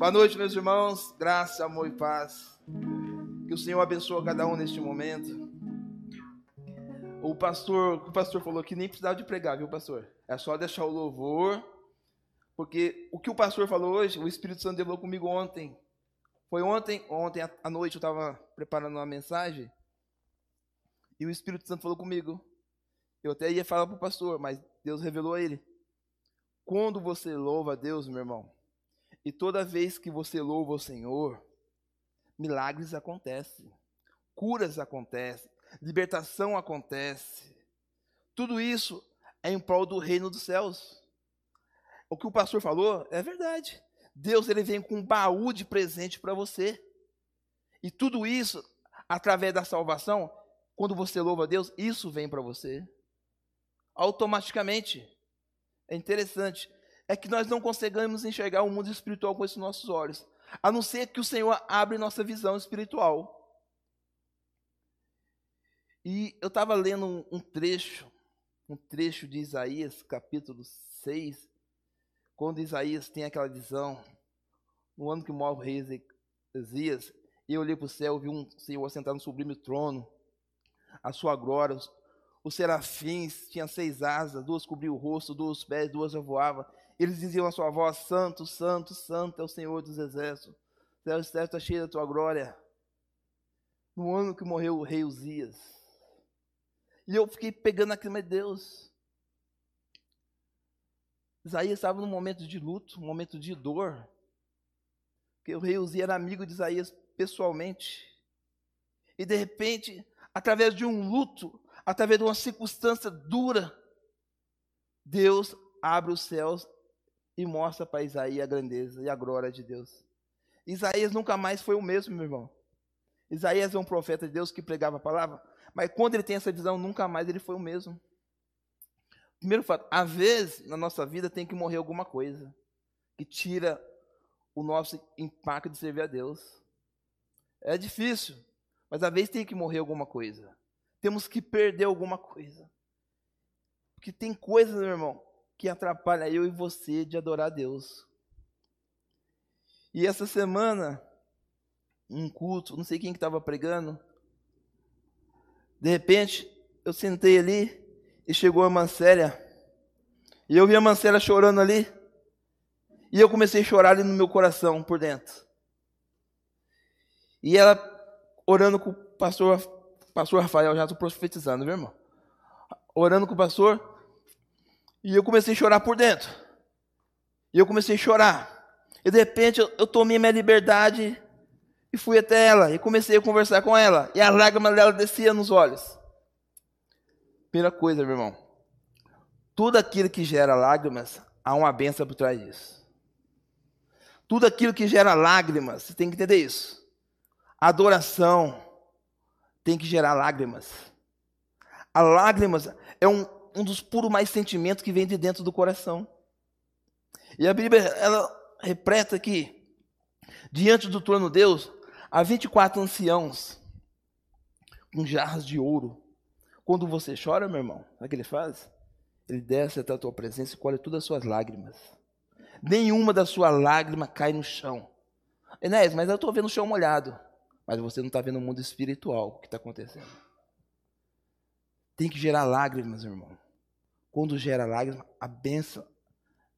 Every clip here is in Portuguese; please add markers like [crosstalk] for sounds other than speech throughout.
Boa noite, meus irmãos. Graça, amor e paz. Que o Senhor abençoe cada um neste momento. O pastor, o pastor falou que nem precisava de pregar, viu, pastor? É só deixar o louvor, porque o que o pastor falou hoje, o Espírito Santo falou comigo ontem. Foi ontem, ontem à noite eu estava preparando uma mensagem e o Espírito Santo falou comigo. Eu até ia falar para o pastor, mas Deus revelou a ele. Quando você louva a Deus, meu irmão, e toda vez que você louva o Senhor, milagres acontecem, curas acontecem, libertação acontece. Tudo isso é em prol do reino dos céus. O que o pastor falou é verdade. Deus ele vem com um baú de presente para você. E tudo isso, através da salvação, quando você louva a Deus, isso vem para você. Automaticamente. É interessante. É que nós não conseguimos enxergar o mundo espiritual com esses nossos olhos. A não ser que o Senhor abre nossa visão espiritual. E eu estava lendo um, trecho, um trecho de Isaías, capítulo 6, quando Isaías tem aquela visão, no ano que morre o rei Ezequias, e eu olhei para o céu, vi um Senhor sentado no sublime trono, a sua glória. Os, os serafins tinham seis asas, duas cobriam o rosto, duas pés, duas voavam. Eles diziam a sua voz: Santo, Santo, Santo é o Senhor dos exércitos. O céu está cheio da tua glória. No ano que morreu o rei Uzias. E eu fiquei pegando aquilo, meu Deus. Isaías estava num momento de luto, um momento de dor. Porque o rei Uzias era amigo de Isaías pessoalmente. E de repente, através de um luto, através de uma circunstância dura, Deus abre os céus e mostra para Isaías a grandeza e a glória de Deus. Isaías nunca mais foi o mesmo, meu irmão. Isaías é um profeta de Deus que pregava a palavra, mas quando ele tem essa visão, nunca mais ele foi o mesmo. Primeiro fato, às vezes na nossa vida tem que morrer alguma coisa que tira o nosso impacto de servir a Deus. É difícil, mas às vezes tem que morrer alguma coisa. Temos que perder alguma coisa. Porque tem coisas, meu irmão, que atrapalha eu e você de adorar a Deus. E essa semana, um culto, não sei quem que estava pregando, de repente, eu sentei ali e chegou a Mancélia. E eu vi a Mancélia chorando ali. E eu comecei a chorar ali no meu coração, por dentro. E ela orando com o pastor, pastor Rafael, já estou profetizando, viu, irmão? Orando com o pastor, e eu comecei a chorar por dentro. E eu comecei a chorar. E de repente eu, tomei minha liberdade e fui até ela e comecei a conversar com ela. E a lágrima dela descia nos olhos. Primeira coisa, meu irmão. Tudo aquilo que gera lágrimas, há uma benção por trás disso. Tudo aquilo que gera lágrimas, você tem que entender isso. Adoração tem que gerar lágrimas. A lágrimas é um, um dos puros mais sentimentos que vem de dentro do coração. E a Bíblia, ela repreta que, diante do trono de Deus, há 24 anciãos com jarras de ouro. Quando você chora, meu irmão, sabe o que ele faz? Ele desce até a tua presença e colhe todas as suas lágrimas. Nenhuma das suas lágrimas cai no chão. Enéas, mas eu estou vendo o chão molhado mas você não está vendo o mundo espiritual que está acontecendo. Tem que gerar lágrimas, irmão. Quando gera lágrimas, a benção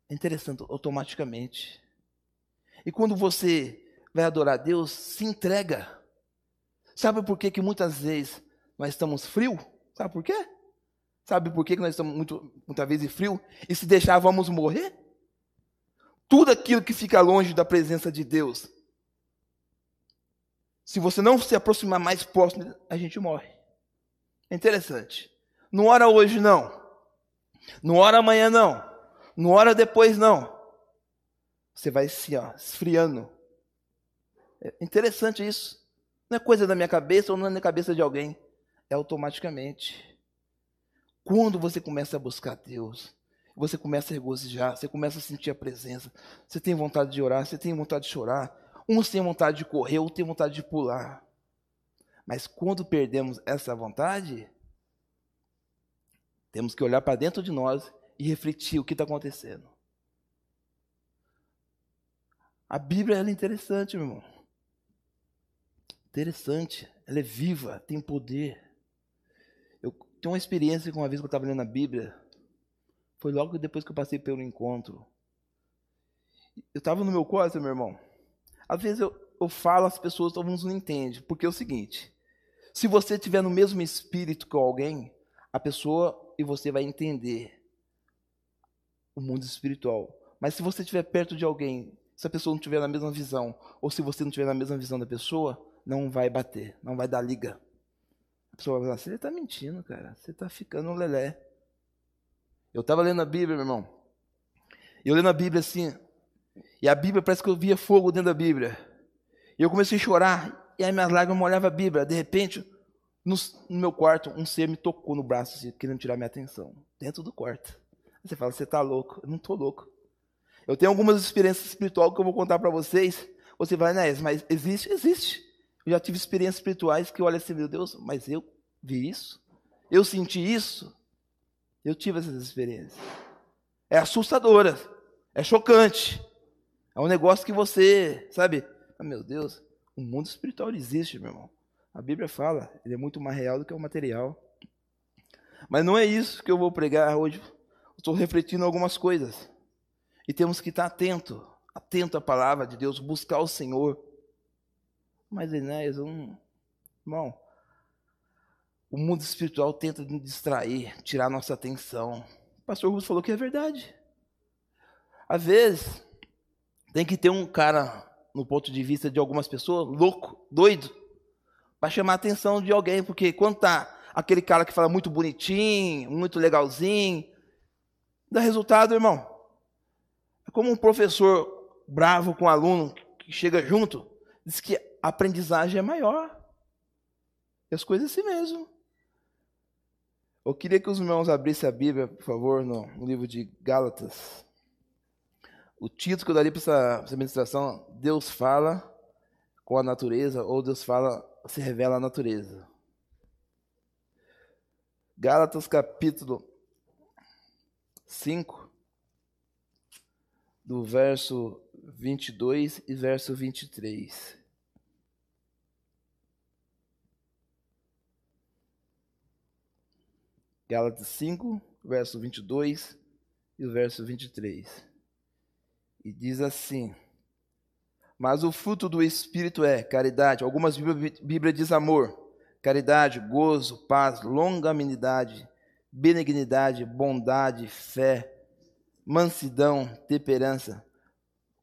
é interessante, automaticamente. E quando você vai adorar a Deus, se entrega. Sabe por que, que muitas vezes nós estamos frio? Sabe por quê? Sabe por que, que nós estamos muito, muitas vezes frio? E se deixar, vamos morrer? Tudo aquilo que fica longe da presença de Deus se você não se aproximar mais próximo, a gente morre. É interessante. Não ora hoje, não. Não ora amanhã, não. Não ora depois, não. Você vai se ó, esfriando. É interessante isso. Não é coisa da minha cabeça ou não é cabeça de alguém. É automaticamente. Quando você começa a buscar Deus, você começa a regozijar, você começa a sentir a presença, você tem vontade de orar, você tem vontade de chorar, Uns têm vontade de correr, outros têm vontade de pular. Mas quando perdemos essa vontade, temos que olhar para dentro de nós e refletir o que está acontecendo. A Bíblia é interessante, meu irmão. Interessante. Ela é viva, tem poder. Eu tenho uma experiência com uma vez que eu estava lendo a Bíblia. Foi logo depois que eu passei pelo encontro. Eu estava no meu quarto, meu irmão. Às vezes eu, eu falo, as pessoas, alguns não entendem. Porque é o seguinte: se você estiver no mesmo espírito que alguém, a pessoa e você vai entender o mundo espiritual. Mas se você estiver perto de alguém, se a pessoa não estiver na mesma visão, ou se você não estiver na mesma visão da pessoa, não vai bater, não vai dar liga. A pessoa vai falar, você está mentindo, cara, você está ficando um lelé. Eu estava lendo a Bíblia, meu irmão. E eu lendo a Bíblia assim, e a Bíblia parece que eu via fogo dentro da Bíblia. E eu comecei a chorar, e aí minhas lágrimas molhavam a Bíblia. De repente, no, no, meu quarto, um ser me tocou no braço, assim, querendo tirar minha atenção. Dentro do quarto. Você fala, você está louco? Eu não estou louco. Eu tenho algumas experiências espirituais que eu vou contar para vocês. Você vai, Inés, mas existe? Existe. Eu já tive experiências espirituais que olha assim, meu Deus, mas eu vi isso? Eu senti isso? Eu tive essas experiências. É assustadora, é chocante. É um negócio que você, sabe? Ah, meu Deus, o mundo espiritual existe, meu irmão. A Bíblia fala, ele é muito mais real do que o material. Mas não é isso que eu vou pregar hoje. Estou refletindo algumas coisas. E temos que estar atento, atento à palavra de Deus, buscar o Senhor. Mas Enéas, um irmão, o mundo espiritual tenta nos distrair, tirar nossa atenção. O pastor Russo falou que é verdade. Às vezes, tem que ter um cara, no ponto de vista de algumas pessoas, louco, doido, para chamar a atenção de alguém, porque quando tá aquele cara que fala muito bonitinho, muito legalzinho, dá resultado, irmão. É como um professor bravo com um aluno que chega junto, diz que a aprendizagem é maior. E as coisas assim mesmo. Eu queria que os irmãos abrissem a Bíblia, por favor, no, no livro de Gálatas. O título que eu daria para essa, essa ministração, Deus fala com a natureza, ou Deus fala, se revela a natureza. Gálatas capítulo 5, do verso 22 e verso 23. Gálatas 5, verso 22 e verso 23. E diz assim: Mas o fruto do Espírito é caridade. Algumas Bíblias diz amor, caridade, gozo, paz, longanimidade, benignidade, bondade, fé, mansidão, temperança.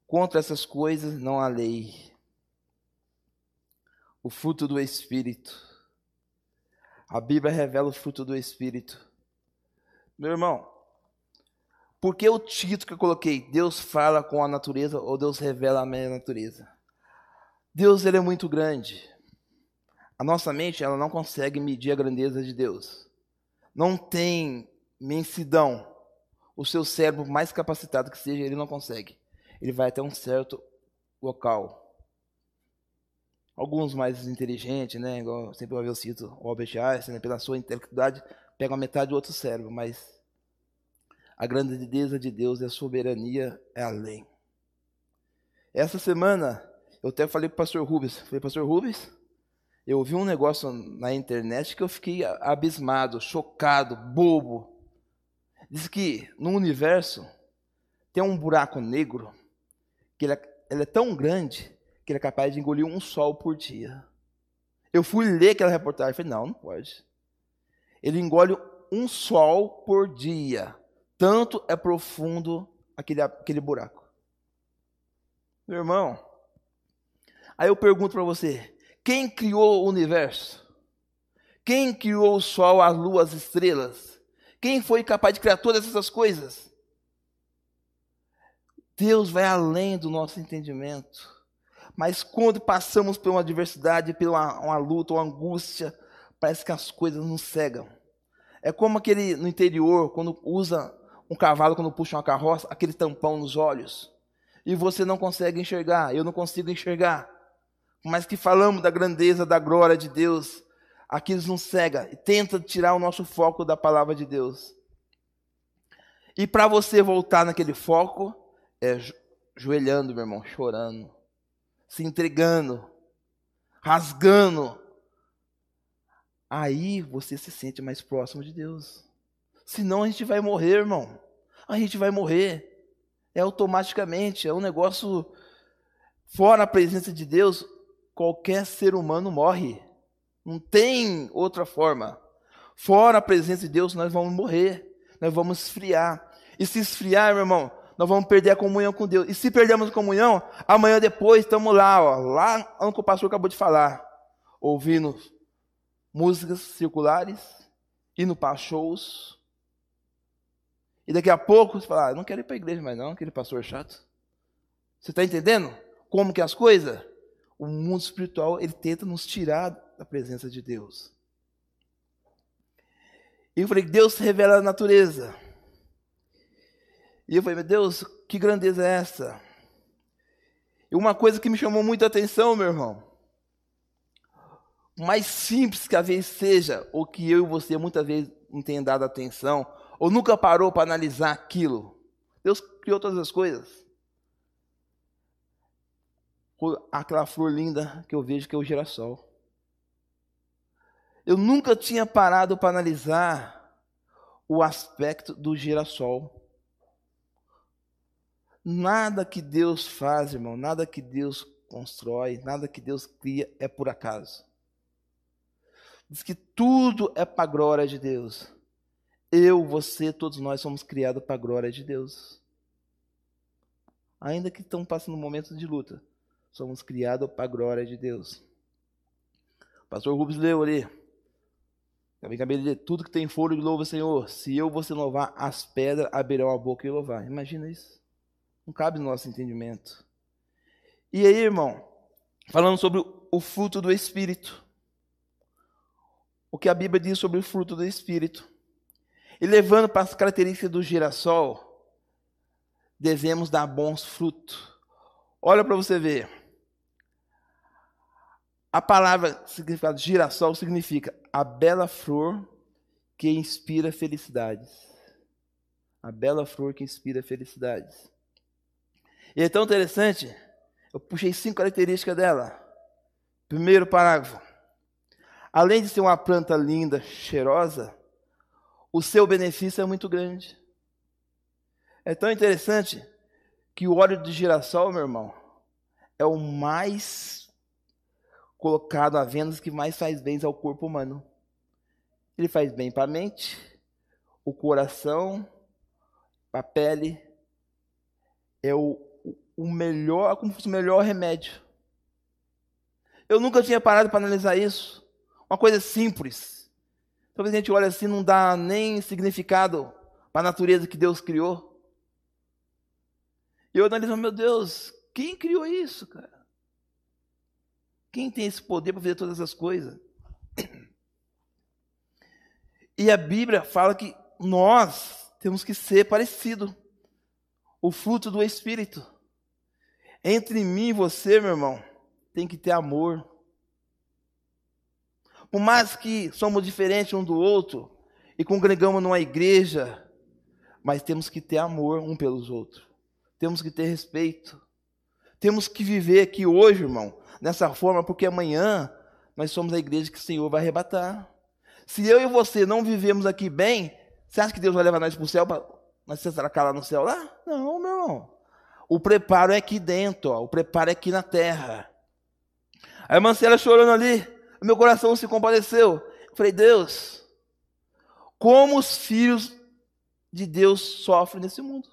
Contra essas coisas não há lei. O fruto do Espírito. A Bíblia revela o fruto do Espírito. Meu irmão, por que o título que eu coloquei? Deus fala com a natureza ou Deus revela a minha natureza? Deus ele é muito grande. A nossa mente ela não consegue medir a grandeza de Deus não tem mensidão, o seu cérebro, mais capacitado que seja, ele não consegue. Ele vai até um certo local. Alguns mais inteligentes, né, igual sempre eu cito o Albert Einstein, né, pela sua intelectualidade, pegam a metade do outro cérebro, mas a grandeza de Deus e a soberania é além. Essa semana, eu até falei para o pastor Rubens, falei, pastor Rubens, eu ouvi um negócio na internet que eu fiquei abismado, chocado, bobo. Diz que no universo tem um buraco negro que ele é, ele é tão grande que ele é capaz de engolir um sol por dia. Eu fui ler aquela reportagem e falei, não, não pode. Ele engole um sol por dia. Tanto é profundo aquele, aquele buraco. Meu irmão, aí eu pergunto para você, quem criou o universo? Quem criou o sol, a lua, as estrelas? Quem foi capaz de criar todas essas coisas? Deus vai além do nosso entendimento. Mas quando passamos por uma adversidade, por uma, uma luta, uma angústia, parece que as coisas nos cegam. É como aquele no interior, quando usa um cavalo, quando puxa uma carroça, aquele tampão nos olhos. E você não consegue enxergar, eu não consigo enxergar mas que falamos da grandeza, da glória de Deus, aquilo nos cega e tenta tirar o nosso foco da palavra de Deus. E para você voltar naquele foco, é joelhando, meu irmão, chorando, se entregando, rasgando. Aí você se sente mais próximo de Deus. Senão a gente vai morrer, irmão. A gente vai morrer. É automaticamente, é um negócio fora a presença de Deus, qualquer ser humano morre. Não tem outra forma. Fora a presença de Deus, nós vamos morrer. Nós vamos esfriar. E se esfriar, meu irmão, nós vamos perder a comunhão com Deus. E se perdermos a comunhão, amanhã depois estamos lá, ó, lá onde o pastor acabou de falar, ouvindo músicas circulares, indo para shows, e daqui a pouco você fala, ah, não quero ir para a igreja mais não, aquele pastor chato. Você está entendendo como que as coisas? O mundo espiritual, ele tenta nos tirar da presença de Deus. E eu falei, Deus revela na natureza. E eu falei, meu Deus, que grandeza é essa? E uma coisa que me chamou muita atenção, meu irmão, mais simples que a vez seja, ou que eu e você muitas vezes não tenham dado atenção, ou nunca parou para analisar aquilo. Deus criou todas as coisas. Aquela flor linda que eu vejo que é o girassol. Eu nunca tinha parado para analisar o aspecto do girassol. Nada que Deus faz, irmão, nada que Deus constrói, nada que Deus cria é por acaso. Diz que tudo é para a glória de Deus. Eu, você, todos nós somos criados para a glória de Deus. Ainda que estão passando momentos de luta, somos criados para a glória de Deus. O pastor Rubens leu ali. Também acabei de tudo que tem folha louva, Senhor. Se eu você louvar, as pedras abrirão a boca e louvar. Imagina isso. Não cabe no nosso entendimento. E aí, irmão, falando sobre o fruto do Espírito. O que a Bíblia diz sobre o fruto do Espírito. E levando para as características do girassol, devemos dar bons frutos. Olha para você ver. A palavra significado girassol significa a bela flor que inspira felicidades. A bela flor que inspira felicidades. E é tão interessante, eu puxei cinco características dela. Primeiro parágrafo. Além de ser uma planta linda, cheirosa, o seu benefício é muito grande. É tão interessante que o óleo de girassol, meu irmão, é o mais colocado à venda que mais faz bem ao corpo humano. Ele faz bem para a mente, o coração, a pele. É o, o melhor, como fosse o melhor remédio. Eu nunca tinha parado para analisar isso. Uma coisa simples. Talvez a gente olhe assim não dá nem significado para a natureza que Deus criou. E eu analiso, meu Deus, quem criou isso, cara? Quem tem esse poder para fazer todas essas coisas? E a Bíblia fala que nós temos que ser parecido. O fruto do Espírito. Entre mim e você, meu irmão, tem que ter amor. Por mais que somos diferentes um do outro e congregamos numa igreja, mas temos que ter amor um pelos outros. Temos que ter respeito. Temos que viver aqui hoje, irmão, dessa forma, porque amanhã nós somos a igreja que o Senhor vai arrebatar. Se eu e você não vivemos aqui bem, você acha que Deus vai levar nós para o céu para nós se lá no céu lá? Não, meu irmão. O preparo é aqui dentro, ó. o preparo é aqui na terra. A irmã Célia chorando ali meu coração se compadeceu. Eu falei, Deus, como os filhos de Deus sofrem nesse mundo.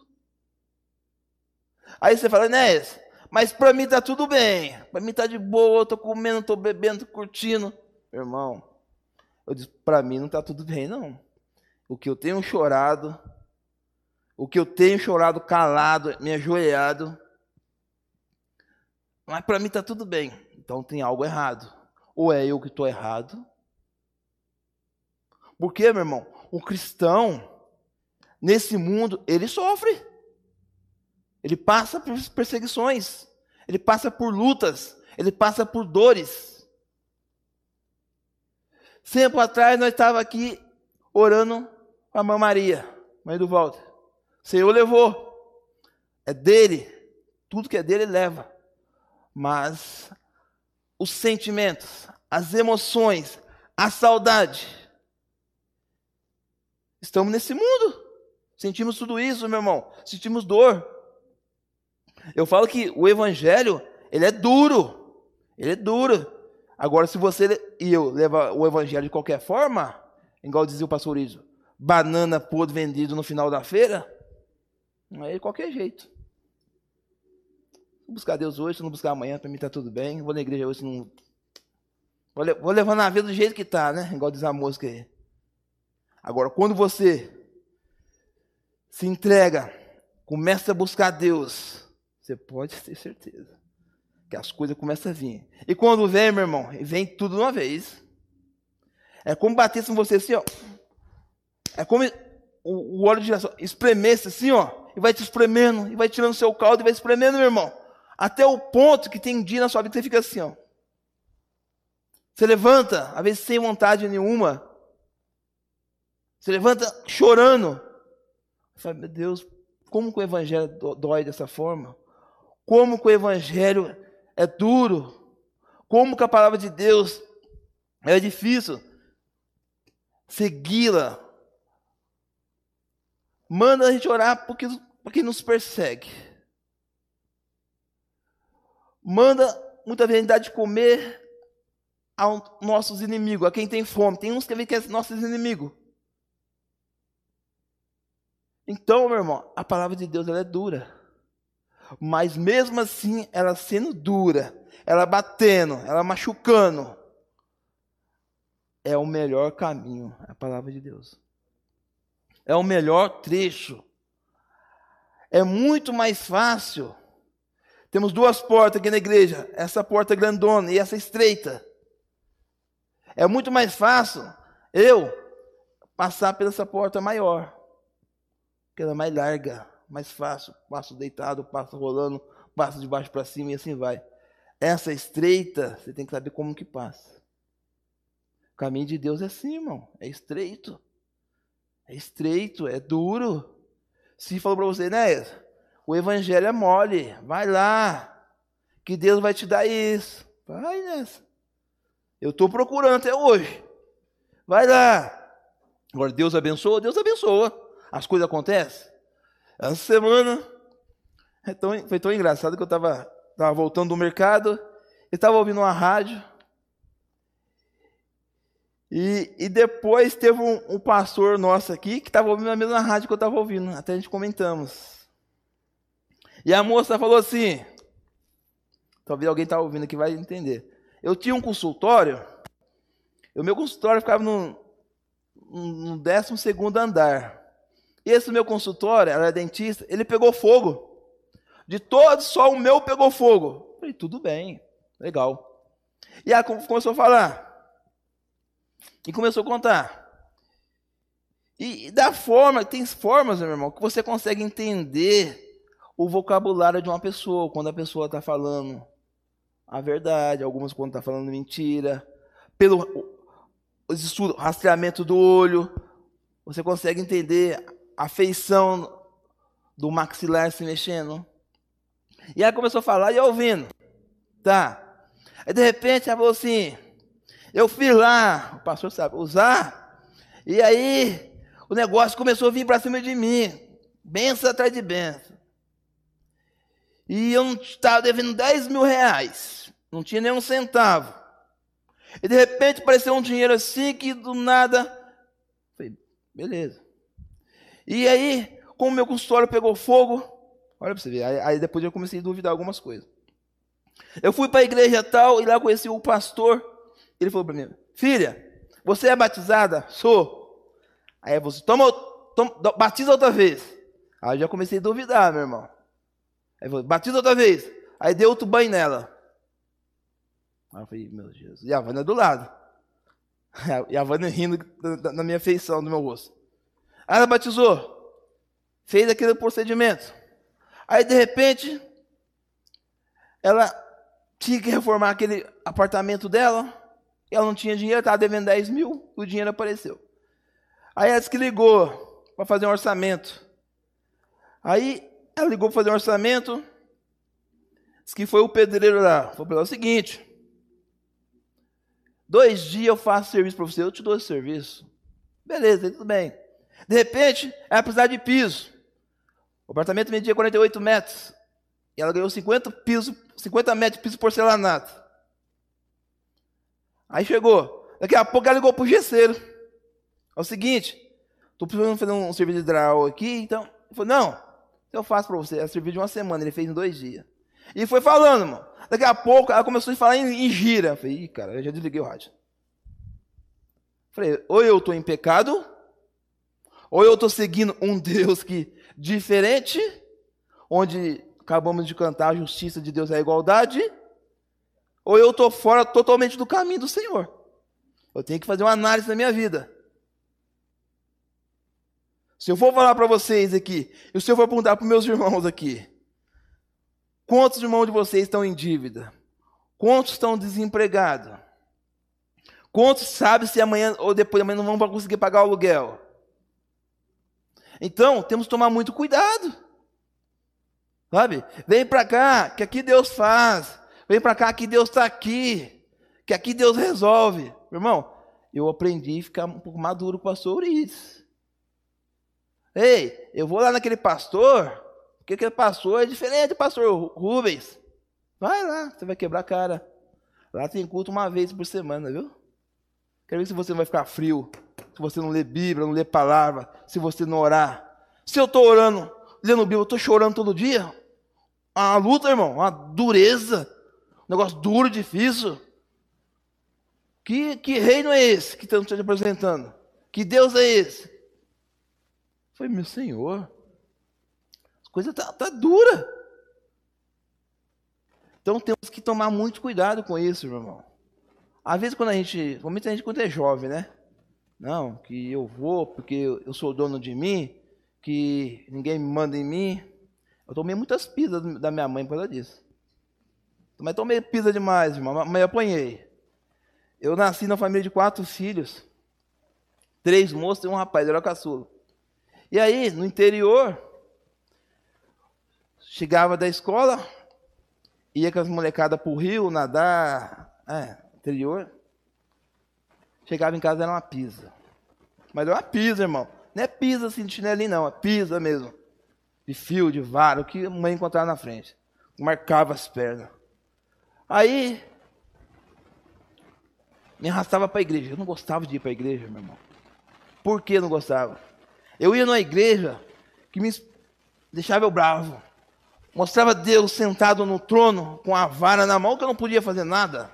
Aí você fala, Enéas, mas para mim está tudo bem. Para mim está de boa, eu estou comendo, estou bebendo, estou curtindo. Irmão, eu disse, para mim não está tudo bem, não. O que eu tenho chorado, o que eu tenho chorado calado, me ajoelhado, mas para mim está tudo bem. Então tem algo errado. Ou é eu que estou errado? Porque, meu irmão, o cristão, nesse mundo, ele sofre. Ele passa por perseguições. Ele passa por lutas. Ele passa por dores. Tempo atrás, nós estávamos aqui orando com a mãe Maria, mãe do Walter. O Senhor levou. É dele. Tudo que é dele, ele leva. Mas os sentimentos, as emoções, a saudade. Estamos nesse mundo. Sentimos tudo isso, meu irmão. Sentimos dor. Eu falo que o evangelho, ele é duro. Ele é duro. Agora, se você e eu levar o evangelho de qualquer forma, igual dizia o pastor Iso, banana podre vendido no final da feira, aí de qualquer jeito. Vou buscar Deus hoje, se não buscar amanhã, para mim está tudo bem. Vou na igreja hoje, se não. Vou levando a vida do jeito que está, né? Igual diz a música aí. Agora, quando você se entrega, começa a buscar Deus, você pode [laughs] ter certeza que as coisas começam a vir. E quando vem, meu irmão, vem tudo de uma vez. É como batesse em você assim, ó. É como o, o óleo de girassol espremesse assim, ó. E vai te espremendo, e vai tirando seu caldo, e vai espremendo, meu irmão. Até o ponto que tem dia na sua vida que você fica assim, ó. Você levanta, às vezes sem vontade nenhuma. Você levanta chorando. Você fala, meu Deus, como que o evangelho dói dessa forma? Como que o evangelho é duro, como que a palavra de Deus é difícil segui-la. Manda a gente orar porque, porque nos persegue. Manda muita vezes dar de comer aos nossos inimigos, a quem tem fome. Tem uns que que é nossos inimigos. Então, meu irmão, a palavra de Deus ela é dura. Mas mesmo assim, ela sendo dura, ela batendo, ela machucando, é o melhor caminho, a palavra de Deus. É o melhor trecho. É muito mais fácil. Temos duas portas aqui na igreja, essa porta grandona e essa estreita. É muito mais fácil eu passar pela essa porta maior, que ela é mais larga mais fácil, passo deitado, passo rolando, passo de baixo para cima e assim vai. Essa estreita, você tem que saber como que passa. O caminho de Deus é assim, irmão, é estreito. É estreito, é duro. Se falou para você, né? O evangelho é mole, vai lá, que Deus vai te dar isso. Vai nessa. Eu estou procurando até hoje. Vai lá. Agora, Deus abençoa, Deus abençoa. As coisas acontecem. Essa semana é tão, foi tão engraçado que eu estava tava voltando do mercado estava ouvindo uma rádio. E, e depois teve um, um pastor nosso aqui que estava ouvindo a mesma rádio que eu estava ouvindo. Até a gente comentamos. E a moça falou assim: talvez alguém está ouvindo aqui vai entender. Eu tinha um consultório, o meu consultório ficava no, no 12 andar. Esse meu consultório, ela é dentista, ele pegou fogo. De todos, só o meu pegou fogo. Eu falei, tudo bem, legal. E ela começou a falar. E começou a contar. E, e da forma, tem formas, meu irmão, que você consegue entender o vocabulário de uma pessoa, quando a pessoa está falando a verdade, algumas quando está falando mentira, pelo rastreamento do olho, você consegue entender a feição do maxilar se mexendo. E ela começou a falar e ouvindo. Tá. Aí de repente ela falou assim: Eu fiz lá, o pastor sabe, usar. E aí o negócio começou a vir para cima de mim. Benção atrás de benção. E eu estava devendo 10 mil reais. Não tinha nenhum centavo. E de repente apareceu um dinheiro assim que do nada. Falei, beleza. E aí, como meu consultório pegou fogo, olha para você ver, aí, aí, depois eu comecei a duvidar algumas coisas. Eu fui para a igreja tal e lá conheci o pastor. Ele falou para mim: Filha, você é batizada? Sou. Aí você toma, toma, batiza outra vez. Aí eu já comecei a duvidar, meu irmão. Aí falou: Batiza outra vez. Aí deu outro banho nela. Aí eu falei: Meu Jesus. E a Vânia do lado. [laughs] E a Vânia rindo da minha feição, do meu rosto. Aí ela batizou, fez aquele procedimento. Aí de repente, ela tinha que reformar aquele apartamento dela, ela não tinha dinheiro, estava devendo 10 mil, o dinheiro apareceu. Aí ela disse que ligou para fazer um orçamento. Aí ela ligou para fazer um orçamento, Diz que foi o pedreiro lá. Falou o seguinte: dois dias eu faço serviço para você, eu te dou esse serviço. Beleza, tudo bem. De repente, ela precisar de piso. O apartamento media 48 metros. E ela ganhou 50, piso, 50 metros de piso porcelanato. Aí chegou. Daqui a pouco ela ligou para o gesseiro. É o seguinte, estou precisando fazer um serviço de hidráulico aqui, então. Ele falou, não, eu faço para você. É serviço de uma semana, ele fez em dois dias. E foi falando, irmão. Daqui a pouco ela começou a falar em, em gira. Eu falei, Ih, cara, eu já desliguei o rádio. Falei, ou eu estou em pecado, ou eu estou seguindo um Deus que diferente, onde acabamos de cantar a justiça de Deus é a igualdade, ou eu estou fora totalmente do caminho do Senhor. Eu tenho que fazer uma análise da minha vida. Se eu for falar para vocês aqui, e se eu for perguntar para meus irmãos aqui, quantos irmãos de vocês estão em dívida? Quantos estão desempregados? Quantos sabem se amanhã ou depois de amanhã não vão conseguir pagar o aluguel? Então, temos que tomar muito cuidado. Sabe? Vem para cá, que aqui Deus faz. Vem para cá, que Deus está aqui. Que aqui Deus resolve. Irmão, eu aprendi a ficar um pouco maduro com o pastor Urides. Ei, eu vou lá naquele pastor, porque aquele pastor é diferente do pastor Rubens. Vai lá, você vai quebrar a cara. Lá tem culto uma vez por semana, viu? Quero ver se você vai ficar frio se você não lê Bíblia, não lê palavra, se você não orar. Se eu estou orando, lendo Bíblia, eu estou chorando todo dia. Uma luta, irmão, uma dureza, um negócio duro, difícil. Que, que reino é esse que estamos te apresentando? Que Deus é esse? Foi meu Senhor. A coisa está tá dura. Então temos que tomar muito cuidado com isso, meu irmão. Às vezes quando a gente, principalmente a gente quando é jovem, né? Não, que eu vou porque eu sou dono de mim, que ninguém me manda em mim. Eu tomei muitas pisas da minha mãe por causa disso. Mas tomei pisa demais, irmão, mas apanhei. Eu nasci na família de quatro filhos, três moços e um rapaz, era caçula. E aí, no interior, chegava da escola, ia com as molecadas para o rio, nadar, é, interior. Chegava em casa, era uma pisa. Mas era uma pisa, irmão. Não é pisa assim de chinelinho, não. É pisa mesmo. De fio, de vara, o que a mãe encontrava na frente. Marcava as pernas. Aí, me arrastava para a igreja. Eu não gostava de ir para a igreja, meu irmão. Por que não gostava? Eu ia numa igreja que me deixava eu bravo. Mostrava Deus sentado no trono com a vara na mão que eu não podia fazer nada.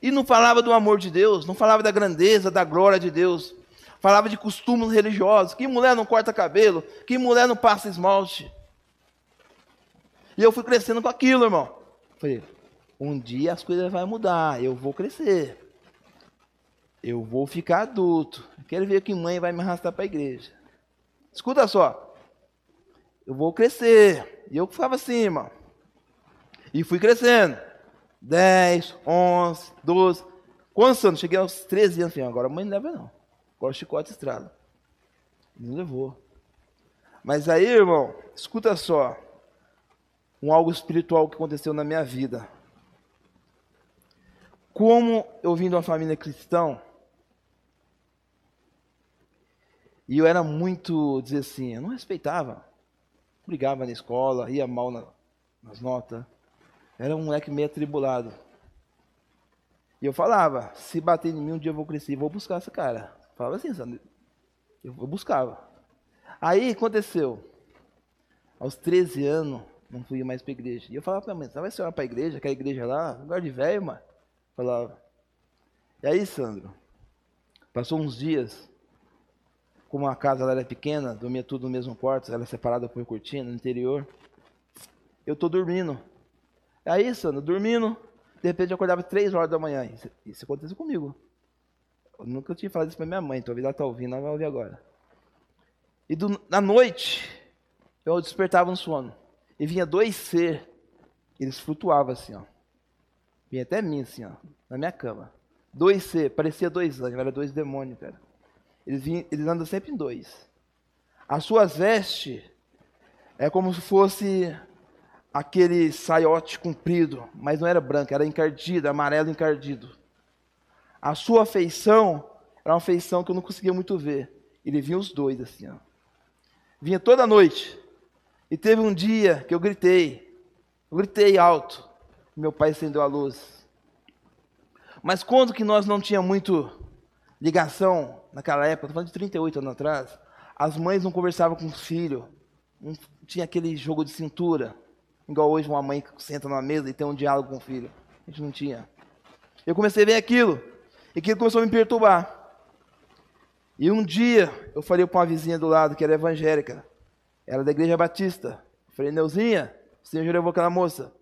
E não falava do amor de Deus, não falava da grandeza, da glória de Deus. Falava de costumes religiosos. Que mulher não corta cabelo, que mulher não passa esmalte. E eu fui crescendo com aquilo, irmão. Falei, um dia as coisas vão mudar, eu vou crescer. Eu vou ficar adulto. Quero ver que mãe vai me arrastar para a igreja. Escuta só. Eu vou crescer. E eu ficava assim, irmão. E fui crescendo. 10, 11, 12. Quantos anos? Cheguei aos 13 anos. Falei, agora a mãe não leva não. Agora o chicote estrada. Não levou. Mas aí, irmão, escuta só. Um algo espiritual que aconteceu na minha vida. Como eu vim de uma família cristã, e eu era muito, dizer assim, eu não respeitava. Brigava na escola, ia mal na, nas notas. Era um moleque meio atribulado. E eu falava, se bater em mim um dia eu vou crescer, vou buscar esse cara. Falava assim, sabe? Eu buscava. Aí aconteceu. Aos 13 anos, não fui mais para igreja. E eu falava para a mãe, você vai ser para a igreja, aquela igreja lá, lugar de velho, mano. Falava. E aí, Sandro, passou uns dias, como a casa era pequena, dormia tudo no mesmo quarto, ela separada por cortina, no interior. Eu tô dormindo. Aí, Sandro, dormindo, de repente eu acordava três horas da manhã. Isso, isso aconteceu comigo. Eu nunca tinha falado isso para minha mãe, então ela está ouvindo, ela vai ouvir agora. E do, na noite, eu despertava no sono. E vinha dois ser, eles flutuavam assim, ó. Vinha até mim, assim, ó, na minha cama. Dois ser, parecia dois anjos, era dois demônios, cara. Eles, eles andam sempre em dois. As suas vestes é como se fosse aquele saiote comprido, mas não era branco, era encardido, amarelo encardido. A sua feição era uma feição que eu não conseguia muito ver. Ele vinha os dois assim, ó. Vinha toda noite. E teve um dia que eu gritei. Eu gritei alto. Meu pai acendeu a luz. Mas quando que nós não tinha muito ligação naquela época, estou falando de 38 anos atrás, as mães não conversavam com os filhos, não tinha aquele jogo de cintura, igual hoje uma mãe que senta numa mesa e tem um diálogo com o filho. A gente não tinha. Eu comecei a ver aquilo, e aquilo começou a me perturbar. E um dia eu falei para uma vizinha do lado que era evangélica, era da igreja batista. Eu falei, Neuzinha, o senhor já levou aquela moça.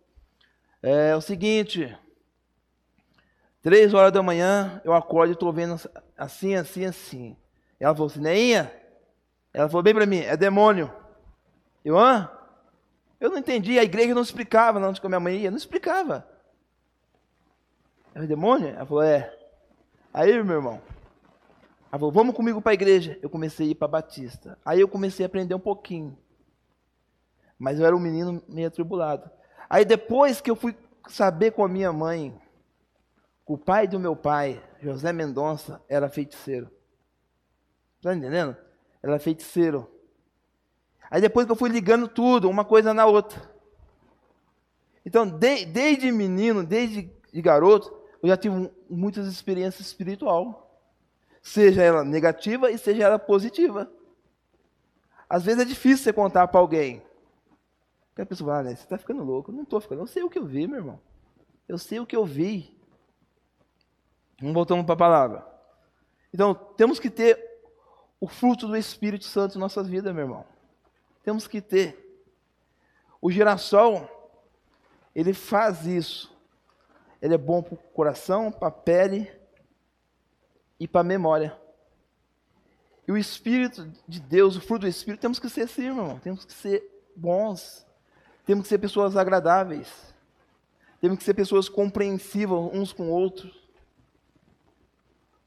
É, é o seguinte, Três horas da manhã, eu acordo e estou vendo assim, assim, assim. Ela falou assim, Neinha? Ela falou bem para mim, é demônio. Eu, hã? Eu não entendi, a igreja não explicava, não, a minha mãe ia, não explicava. É demônio? Ela falou, é. Aí, meu irmão, ela falou, vamos comigo para a igreja. Eu comecei a ir para Batista. Aí eu comecei a aprender um pouquinho. Mas eu era um menino meio atribulado. Aí depois que eu fui saber com a minha mãe o pai do meu pai, José Mendonça, era feiticeiro. Está entendendo? Era feiticeiro. Aí depois que eu fui ligando tudo, uma coisa na outra. Então, de, desde menino, desde de garoto, eu já tive muitas experiências espiritual. Seja ela negativa e seja ela positiva. Às vezes é difícil você contar para alguém. Porque a pessoa fala, ah, né, você está ficando louco. Eu não estou ficando, eu sei o que eu vi, meu irmão. Eu sei o que eu vi. Vamos voltando para a palavra. Então, temos que ter o fruto do Espírito Santo em nossas vidas, meu irmão. Temos que ter. O girassol, ele faz isso. Ele é bom para o coração, para a pele e para a memória. E o Espírito de Deus, o fruto do Espírito, temos que ser assim, meu irmão. Temos que ser bons. Temos que ser pessoas agradáveis. Temos que ser pessoas compreensivas uns com outros.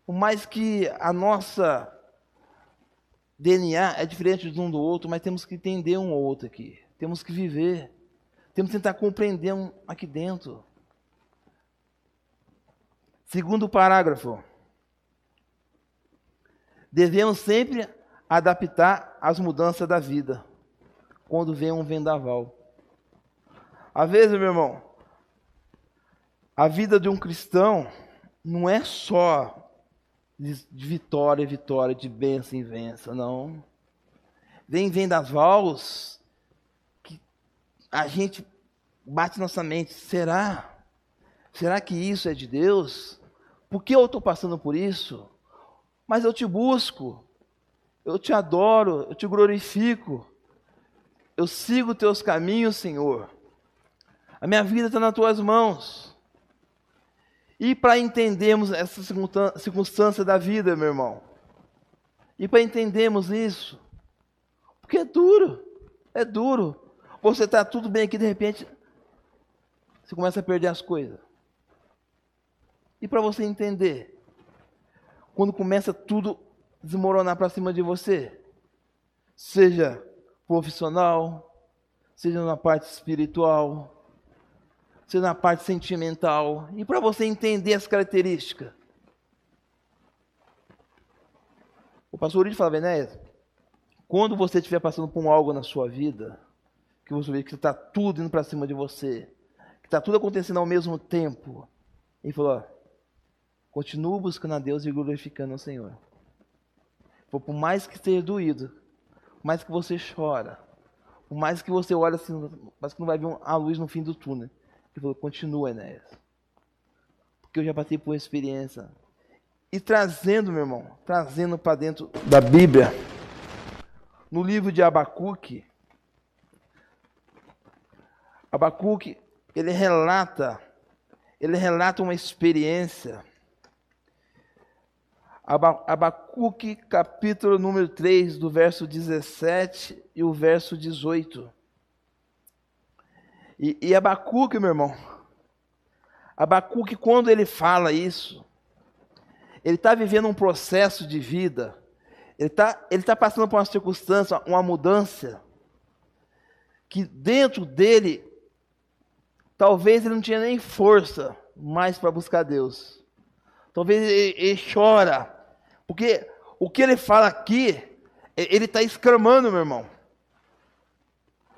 Por mais que a nossa DNA é diferente de um do outro, mas temos que entender um ou outro aqui. Temos que viver. Temos que tentar compreender um aqui dentro. Segundo parágrafo. Devemos sempre adaptar às mudanças da vida quando vem um vendaval. Às vezes, meu irmão, a vida de um cristão não é só de, vitória em vitória, de bênção em bênção, não. Vem vendavals que a gente bate nossa mente, será? Será que isso é de Deus? Por que eu estou passando por isso? Mas eu te busco, eu te adoro, eu te glorifico, eu sigo teus caminhos, Senhor. A minha vida está nas tuas mãos. E para entendermos essa circunstância da vida, meu irmão, e para entendermos isso, porque é duro, é duro. Você está tudo bem aqui, de repente, você começa a perder as coisas. E para você entender, quando começa tudo desmoronar para cima de você, seja profissional, seja na parte espiritual, seja na parte sentimental, e para você entender as características. O pastor Uribe falava, né? Quando você estiver passando por algo na sua vida, que você vê que está tudo indo para cima de você, que está tudo acontecendo ao mesmo tempo, ele falou: continue buscando a Deus e glorificando o Senhor. Por mais que esteja doído, por mais que você chora, por mais que você olhe assim, mas que não vai ver a luz no fim do túnel. Ele falou, continua, Enéas. Porque eu já passei por experiência. E trazendo, meu irmão, trazendo para dentro da Bíblia, no livro de Abacuque, Abacuque, ele relata, ele relata uma experiência. Abacuque, capítulo número 3, do verso 17 e o verso 18. E, e Abacuque, meu irmão, Abacuque, quando ele fala isso, ele está vivendo um processo de vida, ele está ele tá passando por uma circunstância, uma mudança, que dentro dele Talvez ele não tinha nem força mais para buscar Deus. Talvez ele, ele, chora. Porque o que ele fala aqui, ele está exclamando, meu irmão.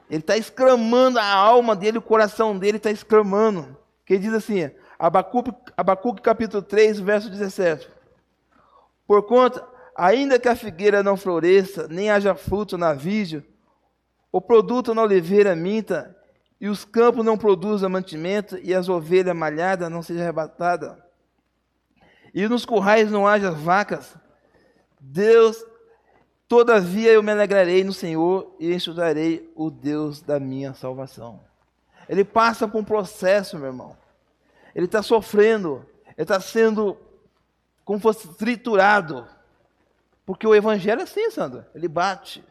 Ele está exclamando a alma dele, o coração dele está exclamando. Que diz assim, Abacuque, Abacuque capítulo 3, verso 17. Por conta, ainda que a figueira não floresça, nem haja fruto na vide, o produto na oliveira minta, e os campos não produzam mantimento, e as ovelhas malhadas não sejam arrebatadas, e nos currais não haja vacas, Deus, todavia eu me alegrarei no Senhor e estudarei o Deus da minha salvação. Ele passa por um processo, meu irmão. Ele está sofrendo, ele está sendo como fosse triturado. Porque o evangelho é assim, Sandra, ele bate.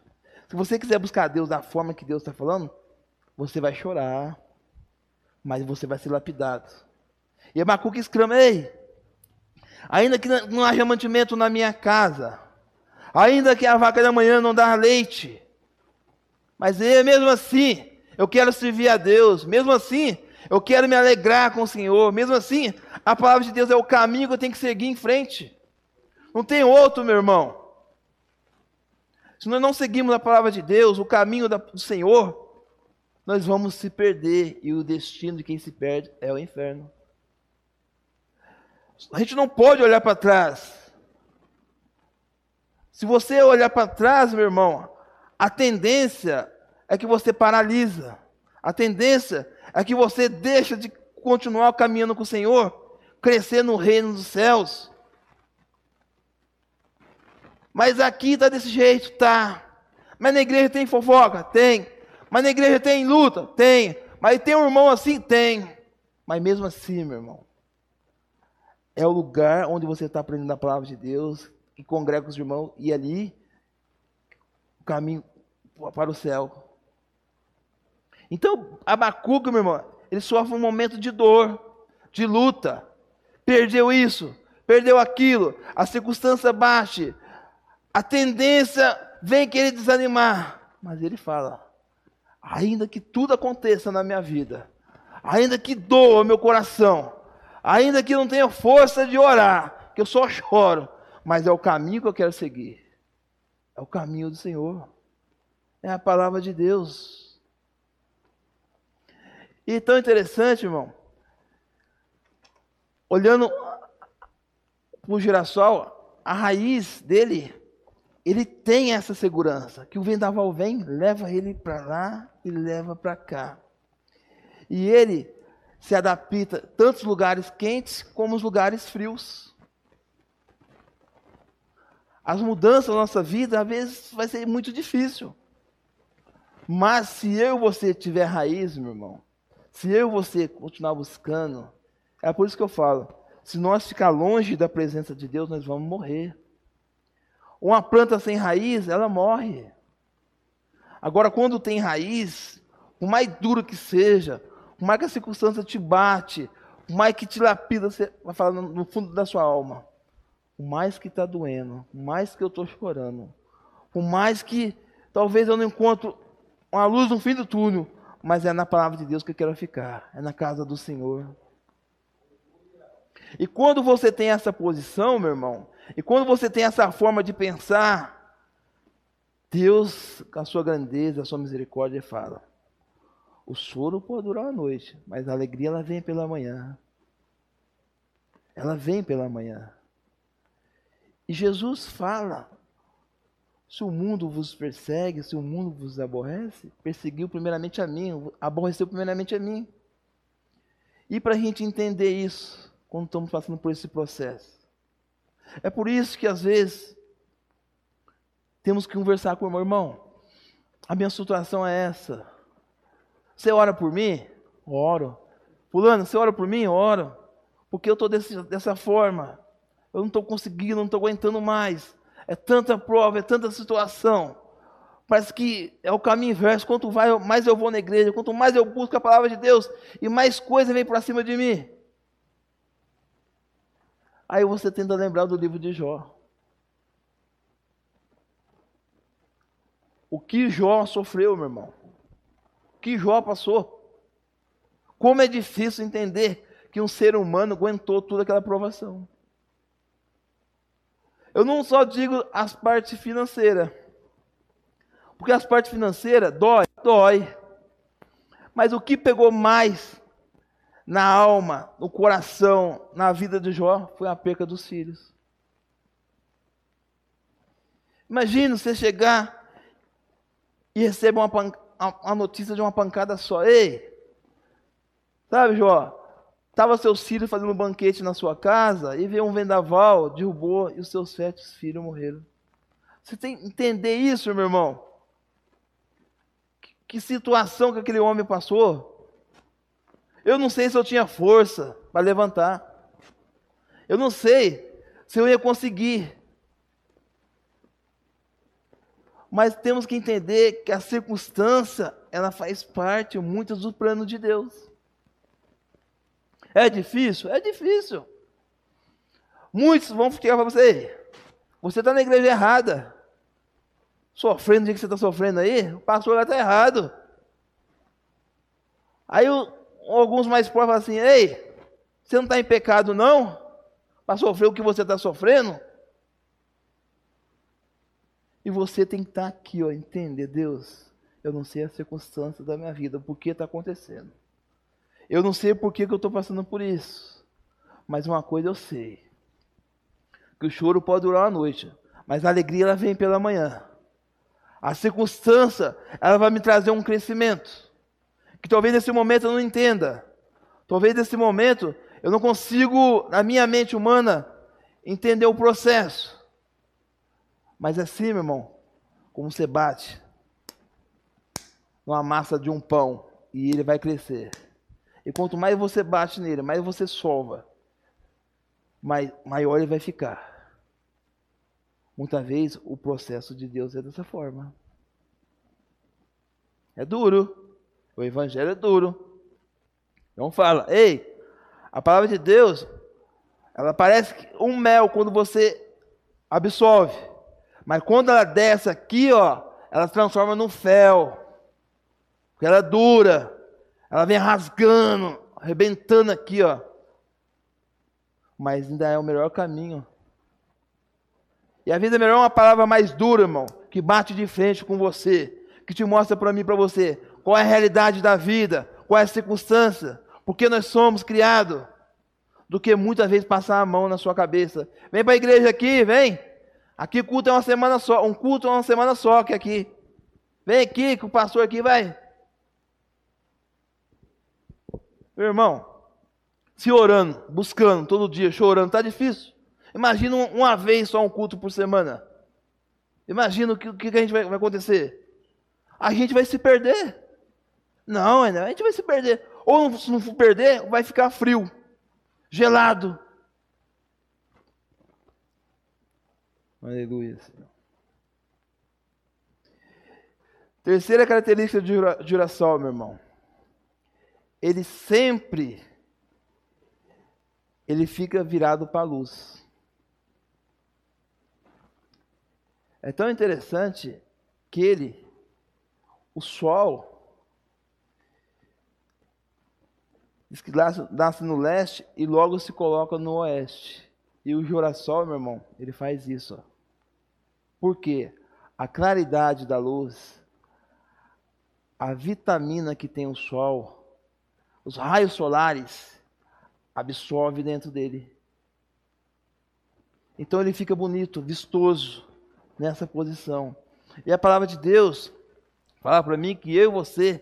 Se você quiser buscar Deus da forma que Deus está falando, você vai chorar, mas você vai ser lapidado. E Abacuque exclama: Ei, ainda que não haja mantimento na minha casa, ainda que a vaca da manhã não dá leite, mas eu, mesmo assim, eu quero servir a Deus, mesmo assim, eu quero me alegrar com o Senhor, mesmo assim, a palavra de Deus é o caminho que eu tenho que seguir em frente. Não tem outro, meu irmão. Se nós não seguimos a palavra de Deus, o caminho do Senhor, nós vamos se perder e o destino de quem se perde é o inferno. A gente não pode olhar para trás. Se você olhar para trás, meu irmão, a tendência é que você paralisa. A tendência é que você deixa de continuar caminhando com o Senhor, crescer no reino dos céus. Mas aqui está desse jeito, tá. Mas na igreja tem fofoca? Tem. Mas na igreja tem luta? Tem. Mas tem um irmão assim? Tem. Mas mesmo assim, meu irmão, é o lugar onde você está aprendendo a palavra de Deus e congrega os irmãos e ali o caminho para o céu. Então, Abacuque, meu irmão, ele sofre um momento de dor, de luta. Perdeu isso, perdeu aquilo, a circunstância baixa, a tendência vem querer desanimar, mas ele fala: ainda que tudo aconteça na minha vida, ainda que doa meu coração, ainda que não tenha força de orar, que eu só choro, mas é o caminho que eu quero seguir. É o caminho do Senhor. É a palavra de Deus. E tão interessante, irmão, olhando para o girassol, a raiz dele ele tem essa segurança, que o vendaval vem, leva ele para lá e leva para cá. E ele se adapta tanto os lugares quentes como os lugares frios. As mudanças na nossa vida, às vezes, vai ser muito difícil. Mas se eu e você tiver raiz, meu irmão, se eu e você continuar buscando, é por isso que eu falo, se nós ficar longe da presença de Deus, nós vamos morrer. Uma planta sem raiz, ela morre. Agora, quando tem raiz, por mais duro que seja, por mais que a circunstância te bate, por mais que te lapida, você vai falar no fundo da sua alma. Por mais que está doendo, por mais que eu estou chorando, por mais que talvez eu não encontro uma luz no fim do túnel, mas é na palavra de Deus que eu quero ficar, é na casa do Senhor. E quando você tem essa posição, meu irmão, e quando você tem essa forma de pensar, Deus, com a sua grandeza, a sua misericórdia, fala: o choro pode durar uma noite, mas a alegria ela vem pela manhã. Ela vem pela manhã. E Jesus fala: se o mundo vos persegue, se o mundo vos aborrece, perseguiu primeiramente a mim, aborreceu primeiramente a mim. E para a gente entender isso, quando estamos passando por esse processo, é por isso que às vezes temos que conversar com o irmão. A minha situação é essa. Você ora por mim? Oro. Fulano, você ora por mim? Oro. Porque eu estou dessa forma. Eu não estou conseguindo, não estou aguentando mais. É tanta prova, é tanta situação. Parece que é o caminho inverso. Quanto mais eu vou na igreja, quanto mais eu busco a palavra de Deus, e mais coisa vem para cima de mim. Aí você tenta lembrar do livro de Jó. O que Jó sofreu, meu irmão? O que Jó passou? Como é difícil entender que um ser humano aguentou toda aquela provação. Eu não só digo as partes financeiras, porque as partes financeiras dói, dói. Mas o que pegou mais na alma, no coração, na vida de Jó foi a perca dos filhos. Imagina você chegar e receber uma, uma notícia de uma pancada só. Ei, sabe, Jó? Estava seus filhos fazendo um banquete na sua casa e veio um vendaval, derrubou e os seus sete filhos morreram. Você tem que entender isso, meu irmão. Que, situação que aquele homem passou. Eu não sei se eu tinha força para levantar. Eu não sei se eu ia conseguir. Mas temos que entender que a circunstância, ela faz parte muitas do plano de Deus. É difícil? É difícil. Muitos vão ficar para você, você está na igreja errada. Sofrendo do jeito que você está sofrendo aí, o pastor está errado. Aí o, alguns mais próximos assim, ei, você não está em pecado não? Para sofrer o que você está sofrendo? E você tem que estar aqui, ó, entender, Deus, eu não sei a circunstância da minha vida, por que está acontecendo. Eu não sei por que, que eu estou passando por isso. Mas uma coisa eu sei. Que o choro pode durar uma noite, mas a alegria ela vem pela manhã. A circunstância, ela vai me trazer um crescimento. Que talvez nesse momento eu não entenda. Talvez nesse momento eu não consigo, na minha mente humana, entender o processo. Mas é assim, meu irmão, como você bate numa massa de um pão e ele vai crescer. E quanto mais você bate nele, mais você sova, mais, maior ele vai ficar. Muitas vezes o processo de Deus é dessa forma. É duro. O evangelho é duro. Então fala, ei, a palavra de Deus, ela parece um mel quando você absolve. Mas quando ela desce aqui, ó, ela se transforma num fel. Porque ela é dura. Ela vem rasgando, arrebentando aqui, ó. Mas ainda é o melhor caminho. E a vida é melhor uma palavra mais dura, irmão, que bate de frente com você, que te mostra para mim, para você, qual é a realidade da vida, qual é a circunstância, porque nós somos criados, do que muitas vezes passar a mão na sua cabeça. Vem para a igreja aqui, vem. Aqui culto é uma semana só, um culto é uma semana só que aqui. Vem aqui que o pastor aqui vai. Meu irmão, se orando, buscando todo dia, chorando, tá difícil. Imagina uma vez só um culto por semana. Imagina o que, que a gente vai, vai acontecer. A gente vai se perder. Não, a gente vai se perder. Ou se não for perder, vai ficar frio, gelado, Aleluia. Terceira característica de oração, meu irmão. Ele sempre ele fica virado para a luz. É tão interessante que ele, o sol, diz que nasce no leste e logo se coloca no oeste. E o girassol, meu irmão, ele faz isso. Ó. Porque a claridade da luz, a vitamina que tem o sol, os raios solares, absorve dentro dele. Então ele fica bonito, vistoso nessa posição. E a palavra de Deus fala para mim que eu e você,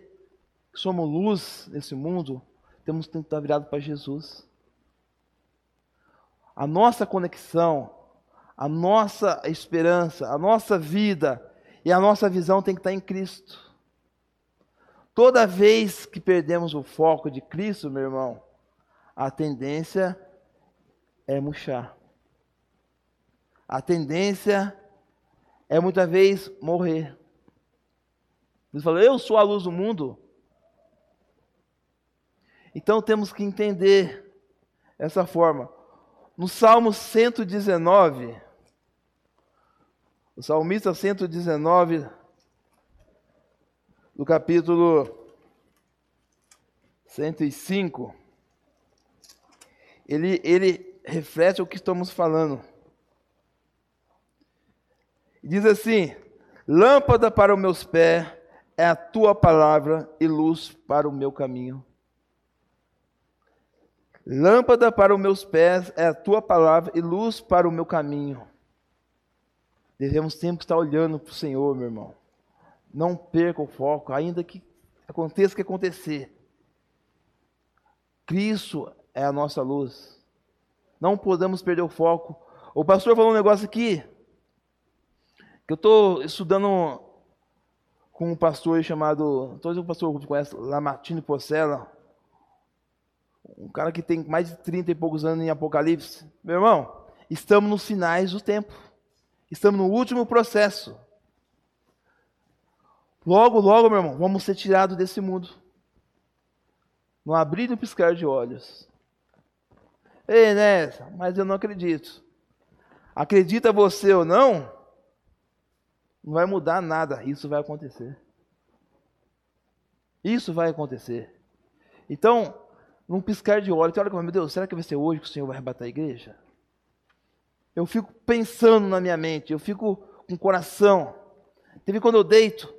que somos luz nesse mundo, temos que estar virados para Jesus. A nossa conexão a nossa esperança, a nossa vida e a nossa visão tem que estar em Cristo. Toda vez que perdemos o foco de Cristo, meu irmão, a tendência é murchar. A tendência é muitas vezes morrer. Ele falou: Eu sou a luz do mundo. Então temos que entender essa forma. No Salmo 119, o salmista 119, do capítulo 105, ele, ele reflete o que estamos falando. Diz assim: Lâmpada para os meus pés é a tua palavra e luz para o meu caminho. Lâmpada para os meus pés é a tua palavra e luz para o meu caminho. Devemos sempre estar olhando para o Senhor, meu irmão. Não perca o foco, ainda que aconteça o que acontecer. Cristo é a nossa luz. Não podemos perder o foco. O pastor falou um negócio aqui, que eu estou estudando com um pastor chamado, todos o pastor conhece, Lamartine Porcela, um cara que tem mais de 30 e poucos anos em Apocalipse. Meu irmão, estamos nos finais do tempo. Estamos no último processo. Logo, logo, meu irmão, vamos ser tirados desse mundo. No abrir e piscar de olhos. Ei, né? Mas eu não acredito. Acredita você ou não, não vai mudar nada. Isso vai acontecer. Isso vai acontecer. Então, num piscar de olhos, olha como, meu Deus, será que vai ser hoje que o Senhor vai arrebatar a igreja? Eu fico pensando na minha mente, eu fico com o coração. Teve quando eu deito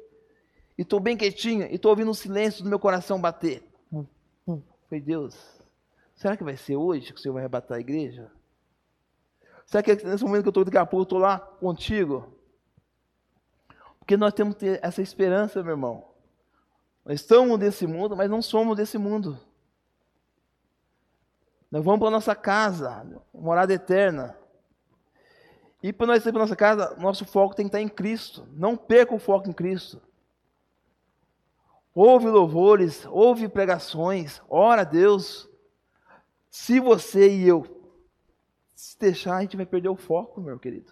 e estou bem quietinho e estou ouvindo o silêncio do meu coração bater. Falei, Deus, será que vai ser hoje que o Senhor vai arrebatar a igreja? Será que nesse momento que eu estou daqui a pouco, eu estou lá contigo? Porque nós temos que ter essa esperança, meu irmão. Nós estamos desse mundo, mas não somos desse mundo. Nós vamos para a nossa casa, morada eterna. E para nós ir para a nossa casa, nosso foco tem que estar em Cristo. Não perca o foco em Cristo. Ouve louvores, ouve pregações, ora a Deus. Se você e eu se deixar, a gente vai perder o foco, meu querido.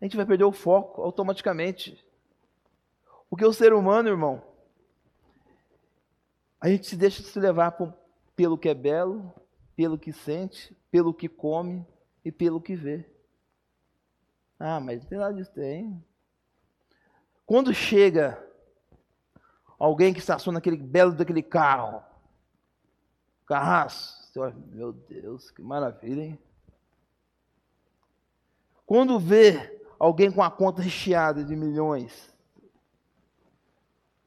A gente vai perder o foco automaticamente. Porque o ser humano, irmão, a gente se deixa se levar pelo que é belo, pelo que sente, pelo que come e pelo que vê. Ah, mas tem nada disso, tem. Quando chega alguém que estaciona naquele belo daquele carro, carraço, meu Deus, que maravilha, hein? Quando vê alguém com a conta recheada de milhões,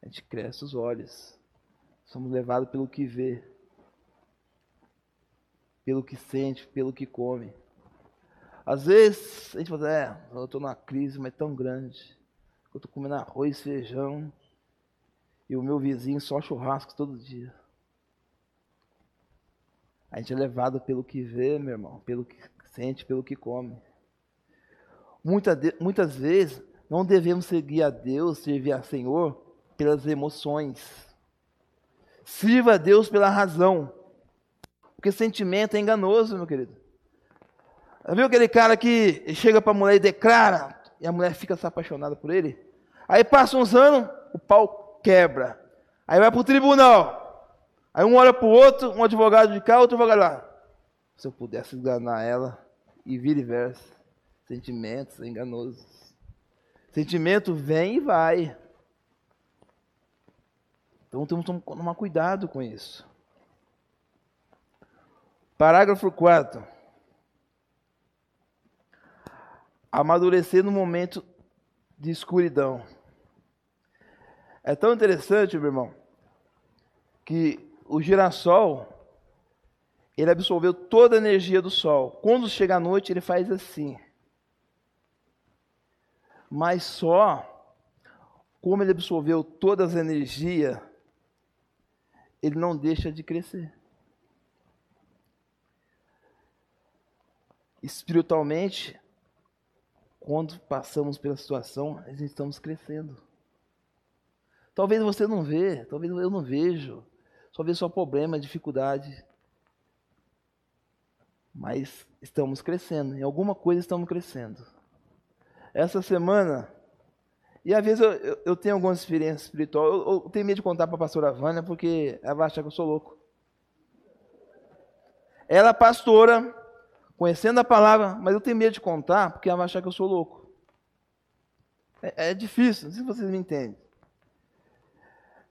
a gente cresce os olhos. Somos levados pelo que vê pelo que sente, pelo que come. Às vezes a gente fala, é, eu estou numa crise, mas tão grande. Eu estou comendo arroz, feijão, e o meu vizinho só churrasco todo dia. A gente é levado pelo que vê, meu irmão, pelo que sente, pelo que come. Muita de, muitas vezes não devemos seguir a Deus, servir a Senhor pelas emoções. Sirva a Deus pela razão. Porque sentimento é enganoso, meu querido. Viu aquele cara que chega para a mulher e declara, e a mulher fica se apaixonada por ele? Aí passa uns anos, o pau quebra. Aí vai para o tribunal. Aí um olha para o outro, um advogado de cá, outro advogado lá. Se eu pudesse enganar ela, e vira e versa. Sentimentos enganosos. Sentimento vem e vai. Então temos que tomar cuidado com isso. Parágrafo 4. Amadurecer no momento de escuridão. É tão interessante, meu irmão, que o girassol ele absorveu toda a energia do sol. Quando chega a noite, ele faz assim. Mas só como ele absorveu toda a energia, ele não deixa de crescer. espiritualmente, quando passamos pela situação, nós estamos crescendo. Talvez você não vê, talvez eu não vejo, só vejo só problema, dificuldade. Mas estamos crescendo, em alguma coisa estamos crescendo. Essa semana, e às vezes eu, eu, eu tenho alguma experiência espiritual, eu, eu, tenho medo de contar para a pastora Vânia, porque ela vai achar que eu sou louco. Ela é pastora, conhecendo a palavra, mas eu tenho medo de contar porque ela vai achar que eu sou louco. É, é difícil, não sei se vocês me entendem.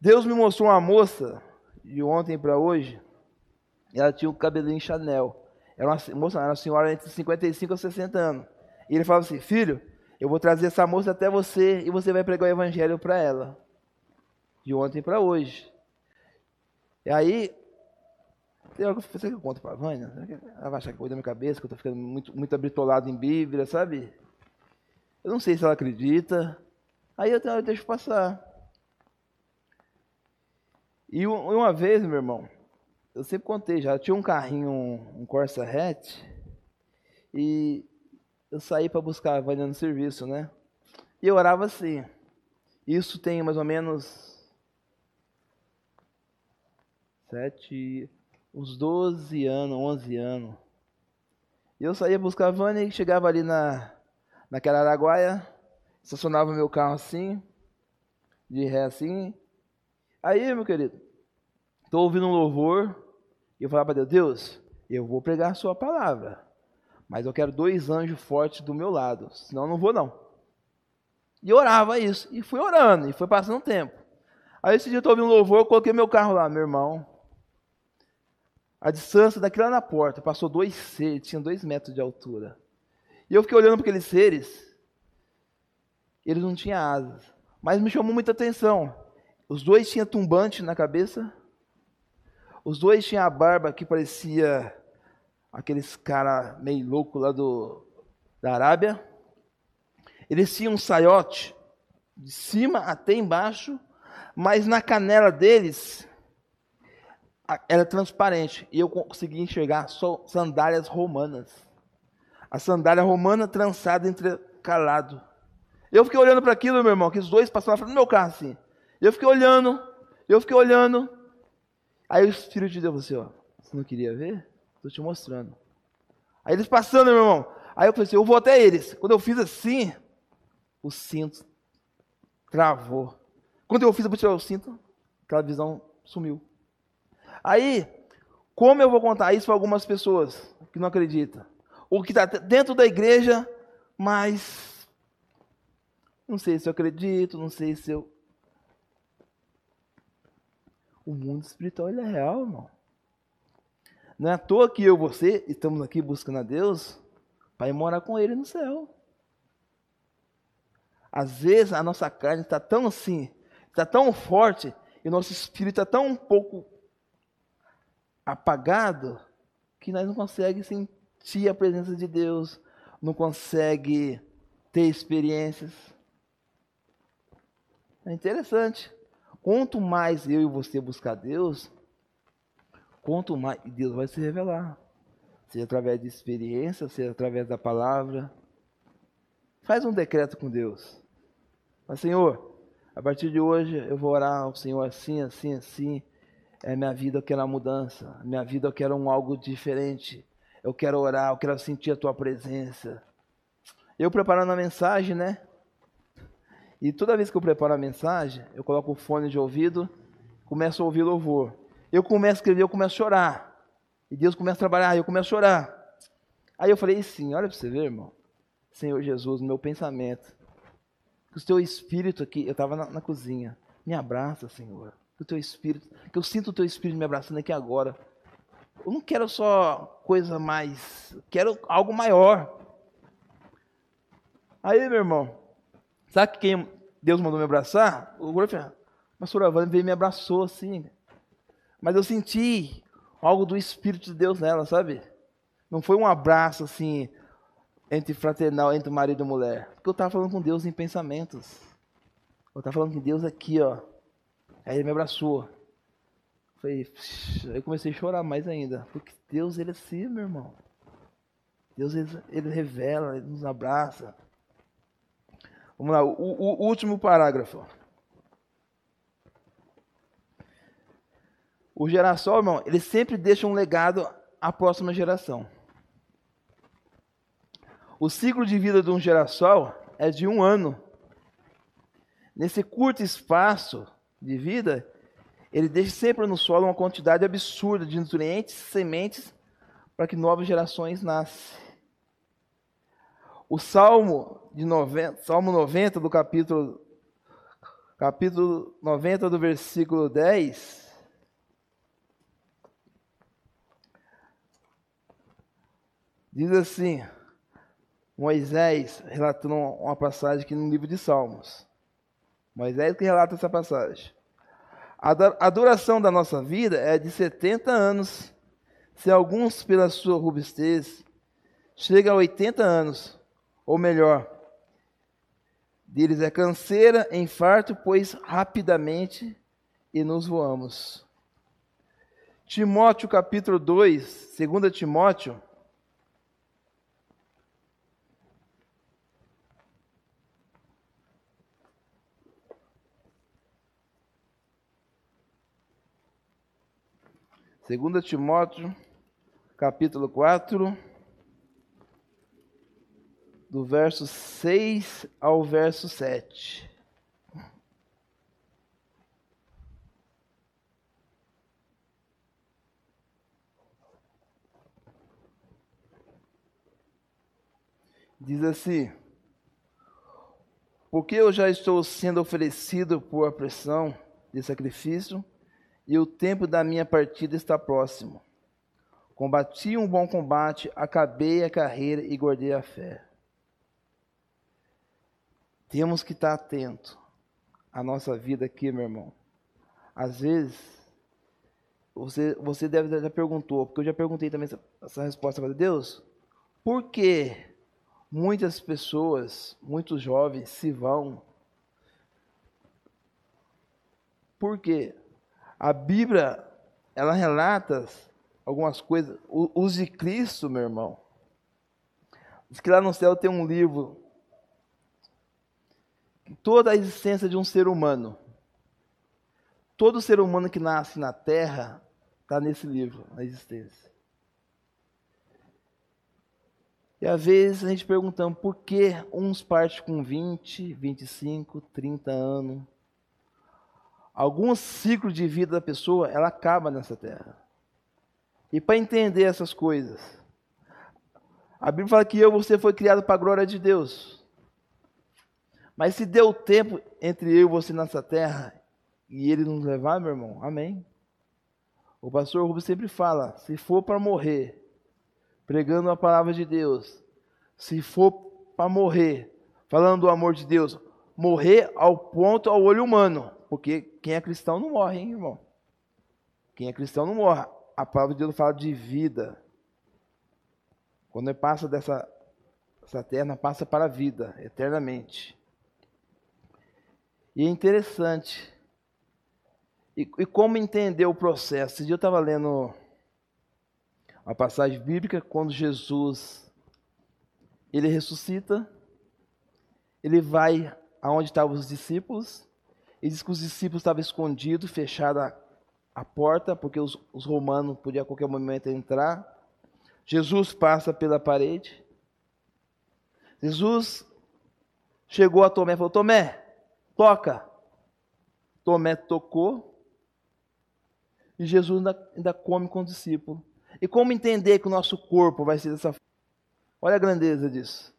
Deus me mostrou uma moça de ontem para hoje, ela tinha o um cabelinho Chanel. Era uma moça, era uma senhora entre 55 e 60 anos. E ele falava assim: Filho, eu vou trazer essa moça até você e você vai pregar o evangelho para ela. De ontem para hoje. E aí, tem hora que eu conto para a Vânia, ela vai achar que eu da minha cabeça, que eu estou ficando muito, muito habitolado em Bíblia, sabe? Eu não sei se ela acredita. Aí eu, eu deixo passar. E uma vez, meu irmão, eu sempre contei já, tinha um carrinho, um, um Corsa hatch, e eu saí para buscar a Vânia no serviço, né? E eu orava assim. Isso tem mais ou menos sete, uns 12 anos, 11 anos. E eu saía buscar a Vânia e chegava ali na, naquela Araguaia, estacionava meu carro assim, de ré assim. Aí, meu querido, estou ouvindo um louvor e eu falava para Deus, Deus, eu vou pregar a sua palavra. Mas eu quero dois anjos fortes do meu lado, senão eu não vou não. E orava isso, e fui orando, e foi passando tempo. Aí esse dia eu estou ouvindo louvor, eu coloquei meu carro lá, meu irmão. A distância daqui lá na porta, passou dois seres, tinha dois metros de altura. E eu fiquei olhando para aqueles seres, eles não tinham asas. Mas me chamou muita atenção. Os dois tinham tumbante na cabeça, os dois tinham a barba que parecia aqueles cara meio louco lá do, da Arábia. Eles tinham um saiote de cima até embaixo, mas na canela deles era transparente e eu conseguia enxergar só sandálias romanas. A sandália romana trançada entre calado. Eu fiquei olhando para aquilo, meu irmão, que os dois passaram na meu carro assim. Eu fiquei olhando, eu fiquei olhando. Aí o Espírito de Deus assim, ó, você não queria ver? Estou te mostrando. Aí eles passando, meu irmão. Aí eu falei assim, eu vou até eles. Quando eu fiz assim, o cinto travou. Quando eu fiz para tirar o cinto, aquela visão sumiu. Aí, como eu vou contar isso para algumas pessoas que não acreditam? Ou que está dentro da igreja, mas não sei se eu acredito, não sei se eu. O mundo espiritual é real, irmão. Não é à toa que eu e você estamos aqui buscando a Deus para ir morar com Ele no céu. Às vezes a nossa carne está tão assim, está tão forte, e o nosso espírito está tão um pouco apagado, que nós não conseguimos sentir a presença de Deus, não consegue ter experiências. É interessante. Quanto mais eu e você buscar Deus, quanto mais Deus vai se revelar. Seja através de experiência, seja através da palavra. Faz um decreto com Deus. Mas, Senhor, a partir de hoje eu vou orar ao Senhor assim, assim, assim. É minha vida, eu quero uma mudança. Minha vida, eu quero um algo diferente. Eu quero orar, eu quero sentir a tua presença. Eu preparando a mensagem, né? E toda vez que eu preparo a mensagem, eu coloco o fone de ouvido, começo a ouvir louvor eu começo a escrever, eu começo a chorar. E Deus começa a trabalhar, eu começo a chorar. Aí eu falei assim, olha para você ver, irmão. Senhor Jesus, no meu pensamento. Que o teu espírito aqui, eu estava na, na, cozinha. Me abraça, Senhor. Que o teu espírito, que eu sinto o teu espírito me abraçando aqui agora. Eu não quero só coisa mais, quero algo maior. Aí, meu irmão, sabe quem Deus mandou me abraçar? O pastor Avani veio e me abraçou assim. Mas eu senti algo do Espírito de Deus nela, sabe? Não foi um abraço assim, entre fraternal, entre marido e mulher. Porque eu estava falando com Deus em pensamentos. Eu estava falando com Deus aqui, ó. Aí ele me abraçou. Falei, eu comecei a chorar mais ainda. Porque Deus, ele é assim, meu irmão. Deus, ele, ele revela, ele nos abraça. Vamos lá, o, o, último parágrafo. O geração, irmão, ele sempre deixa um legado à próxima geração. O ciclo de vida de um geração é de um ano. Nesse curto espaço de vida, ele deixa sempre no solo uma quantidade absurda de nutrientes, sementes, para que novas gerações nasçam. O Salmo de 90, Salmo 90 do capítulo capítulo 90 do versículo 10 diz assim: Moisés relatou uma passagem aqui no livro de Salmos. Moisés que relata essa passagem. A duração da nossa vida é de 70 anos. Se alguns, pela sua robustez, chega a 80 anos, ou melhor, deles é canseira, infarto, pois rapidamente e nos voamos. Timóteo capítulo 2, 2 Timóteo. Segunda Timóteo, capítulo 4, do verso 6 ao verso 7. Diz assim: Porque eu já estou sendo oferecido por a pressão de sacrifício, e o tempo da minha partida está próximo. Combati um bom combate, acabei a carreira e guardei a fé. Temos que estar atento à nossa vida aqui, meu irmão. Às vezes, você, você deve já perguntou, porque eu já perguntei também essa, essa resposta para Deus. Por que muitas pessoas, muitos jovens se vão? Por quê? A Bíblia, ela relata algumas coisas. Use Cristo, meu irmão. Diz que lá no céu tem um livro. Toda a existência de um ser humano. Todo ser humano que nasce na terra está nesse livro, na existência. E às vezes a gente perguntando por que uns partem com 20, 25, 30 anos, algum ciclo de vida da pessoa, ela acaba nessa terra. E para entender essas coisas, a Bíblia fala que eu você foi criado para a glória de Deus. Mas se deu tempo entre eu e você nessa terra e ele nos levar, meu irmão, amém. O pastor Rubens sempre fala: se for para morrer, pregando a palavra de Deus, se for para morrer, falando do amor de Deus, morrer ao ponto ao olho humano, porque quem é cristão não morre, hein, irmão? Quem é cristão não morre. A palavra de Deus fala de vida. Quando ele passa dessa essa terra, passa para a vida, eternamente. E é interessante. E, e como entender o processo? Esse dia eu estava lendo uma passagem bíblica, quando Jesus ele ressuscita, ele vai aonde estavam os discípulos, ele diz que os discípulos estavam escondidos, fechada a porta, porque os, os romanos podiam a qualquer momento entrar. Jesus passa pela parede. Jesus chegou a Tomé e falou: Tomé, toca. Tomé tocou. E Jesus ainda, ainda come com o discípulo. E como entender que o nosso corpo vai ser dessa forma? Olha a grandeza disso.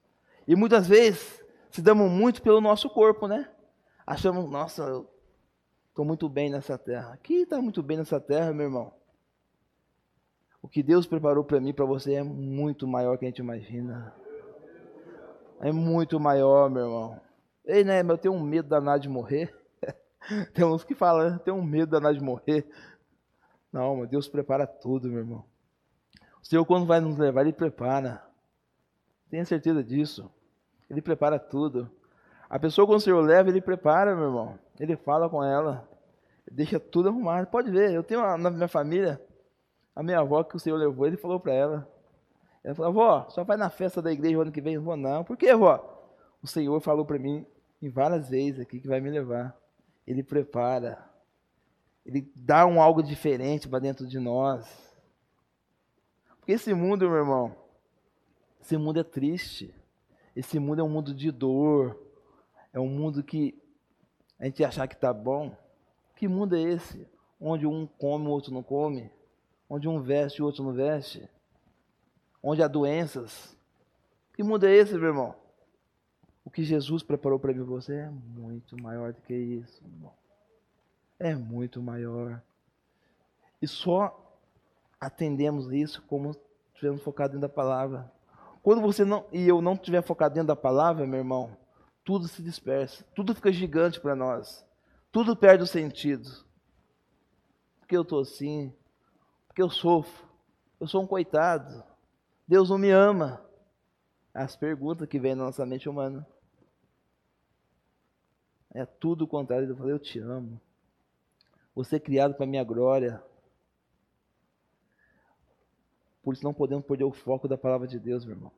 E muitas vezes se damos muito pelo nosso corpo, né? Achamos, nossa, eu estou muito bem nessa terra. Aqui está muito bem nessa terra, meu irmão. O que Deus preparou para mim para você é muito maior que a gente imagina. É muito maior, meu irmão. Ei, né, eu tenho um medo danado de morrer. [laughs] Tem uns que falam, né, tenho um medo danado de morrer. Não, mas Deus prepara tudo, meu irmão. O Senhor, quando vai nos levar, Ele prepara. Tenha certeza disso. Ele prepara tudo. A pessoa, quando o Senhor leva, ele prepara, meu irmão. Ele fala com ela, deixa tudo arrumado. Pode ver, eu tenho uma, na minha família, a minha avó que o Senhor levou, ele falou para ela. Ela falou, avó, só vai na festa da igreja o ano que vem? Eu vou, não. Por que, avó? O Senhor falou para mim em várias vezes aqui que vai me levar. Ele prepara. Ele dá um algo diferente para dentro de nós. Porque esse mundo, meu irmão, esse mundo é triste. Esse mundo é um mundo de dor, é um mundo que a gente achar que está bom. Que mundo é esse? Onde um come, o outro não come? Onde um veste, o outro não veste? Onde há doenças? Que mundo é esse, meu irmão? O que Jesus preparou para mim e você é muito maior do que isso. É muito maior. E só atendemos isso como estivermos focados dentro da palavra. Quando você não e eu não estiver focado dentro da palavra, meu irmão, tudo se dispersa, tudo fica gigante para nós, tudo perde o sentido. Porque eu estou assim, porque eu sofro, eu sou um coitado, Deus não me ama. As perguntas que vêm na nossa mente humana. É tudo o contrário. Eu falei, eu te amo. Você é criado para minha glória. Por isso não podemos perder o foco da palavra de Deus, meu irmão.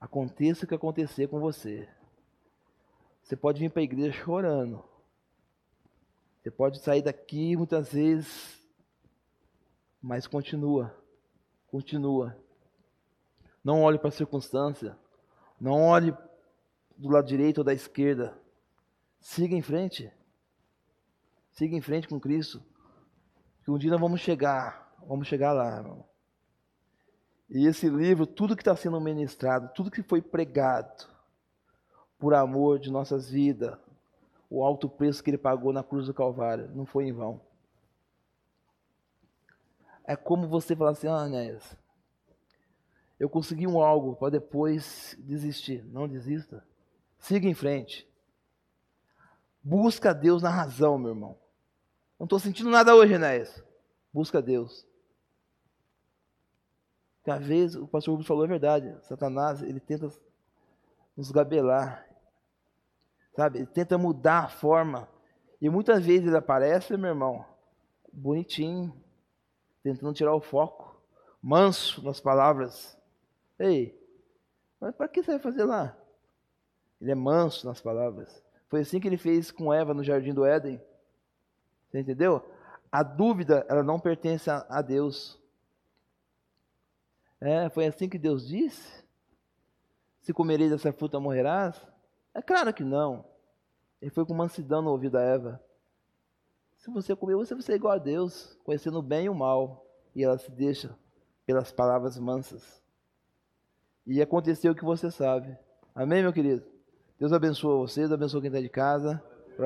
Aconteça o que acontecer com você. Você pode vir para a igreja chorando. Você pode sair daqui muitas vezes, mas continua. Continua. Não olhe para a circunstância. Não olhe do lado direito ou da esquerda. Siga em frente. Siga em frente com Cristo. Que um dia nós vamos chegar. Vamos chegar lá, irmão. E esse livro, tudo que está sendo ministrado, tudo que foi pregado, por amor de nossas vidas, o alto preço que ele pagou na cruz do Calvário, não foi em vão. É como você falar assim, ah, Anés, eu consegui um algo para depois desistir. Não desista. Siga em frente. Busca Deus na razão, meu irmão. Não estou sentindo nada hoje, Enéas. Busca Deus. Porque às vezes, o pastor Rubens falou a verdade. Satanás, ele tenta nos gabelar. Sabe? Ele tenta mudar a forma. E muitas vezes ele aparece, meu irmão, bonitinho, tentando tirar o foco, manso nas palavras. Ei, mas para que você vai fazer lá? Ele é manso nas palavras. Foi assim que ele fez com Eva no jardim do Éden. Você entendeu? A dúvida, ela não pertence a, a Deus. É, foi assim que Deus disse? Se comereis dessa fruta morrerás? É claro que não. Ele foi com mansidão no ouvido da Eva. Se você comer, você vai ser igual a Deus, conhecendo o bem e o mal. E ela se deixa pelas palavras mansas. E aconteceu o que você sabe. Amém, meu querido? Deus abençoe vocês, abençoe quem está de casa.